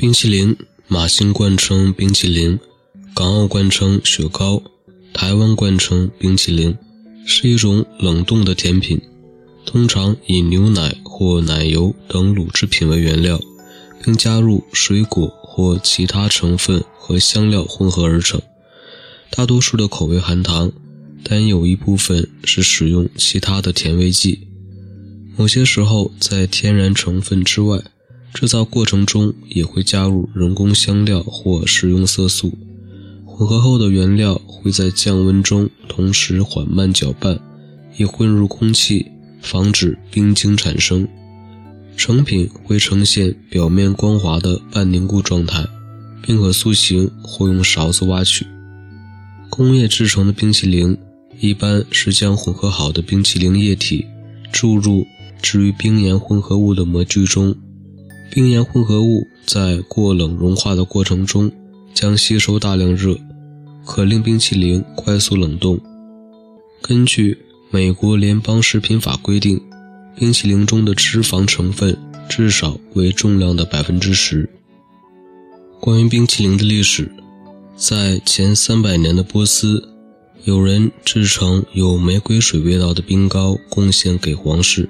冰淇淋，马星冠称冰淇淋，港澳冠称雪糕，台湾冠称冰淇淋，是一种冷冻的甜品，通常以牛奶或奶油等乳制品为原料，并加入水果或其他成分和香料混合而成。大多数的口味含糖，但有一部分是使用其他的甜味剂。某些时候，在天然成分之外。制造过程中也会加入人工香料或食用色素，混合后的原料会在降温中同时缓慢搅拌，以混入空气，防止冰晶产生。成品会呈现表面光滑的半凝固状态，并可塑形或用勺子挖取。工业制成的冰淇淋一般是将混合好的冰淇淋液体注入置于冰盐混合物的模具中。冰盐混合物在过冷融化的过程中将吸收大量热，可令冰淇淋快速冷冻。根据美国联邦食品法规定，冰淇淋中的脂肪成分至少为重量的百分之十。关于冰淇淋的历史，在前三百年的波斯，有人制成有玫瑰水味道的冰糕，贡献给皇室。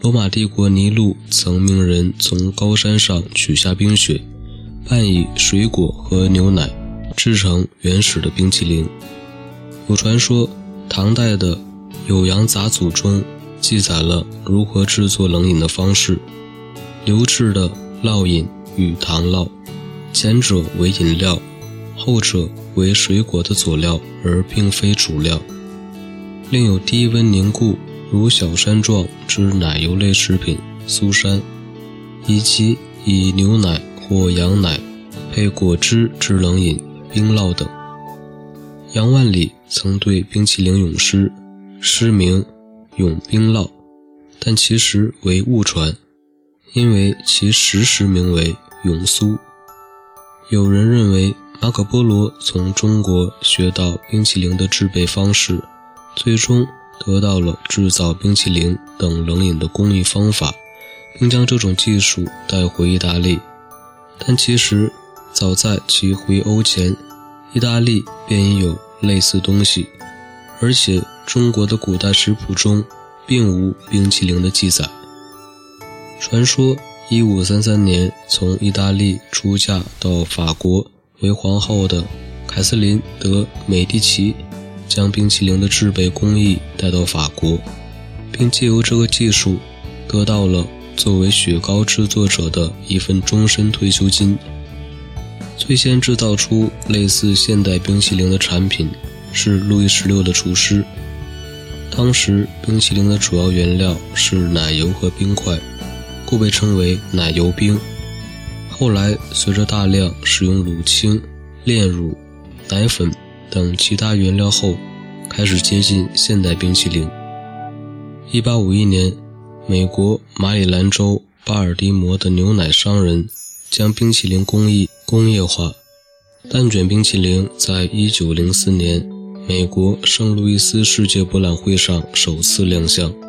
罗马帝国尼禄曾命人从高山上取下冰雪，拌以水果和牛奶，制成原始的冰淇淋。有传说，唐代的《酉阳杂俎》中记载了如何制作冷饮的方式：流质的烙饮与糖烙，前者为饮料，后者为水果的佐料，而并非主料。另有低温凝固。如小山状之奶油类食品苏山，以及以牛奶或羊奶配果汁之冷饮冰酪等。杨万里曾对冰淇淋咏诗，诗名《咏冰酪》，但其实为误传，因为其实时名为《咏苏》。有人认为马可波罗从中国学到冰淇淋的制备方式，最终。得到了制造冰淇淋等冷饮的工艺方法，并将这种技术带回意大利。但其实，早在其回欧前，意大利便已有类似东西，而且中国的古代食谱中并无冰淇淋的记载。传说，1533年从意大利出嫁到法国为皇后的凯瑟琳·德·美第奇。将冰淇淋的制备工艺带到法国，并借由这个技术得到了作为雪糕制作者的一份终身退休金。最先制造出类似现代冰淇淋的产品是路易十六的厨师。当时冰淇淋的主要原料是奶油和冰块，故被称为奶油冰。后来随着大量使用乳清、炼乳、奶粉。等其他原料后，开始接近现代冰淇淋。一八五一年，美国马里兰州巴尔的摩的牛奶商人将冰淇淋工艺工业化。蛋卷冰淇淋在一九零四年美国圣路易斯世界博览会上首次亮相。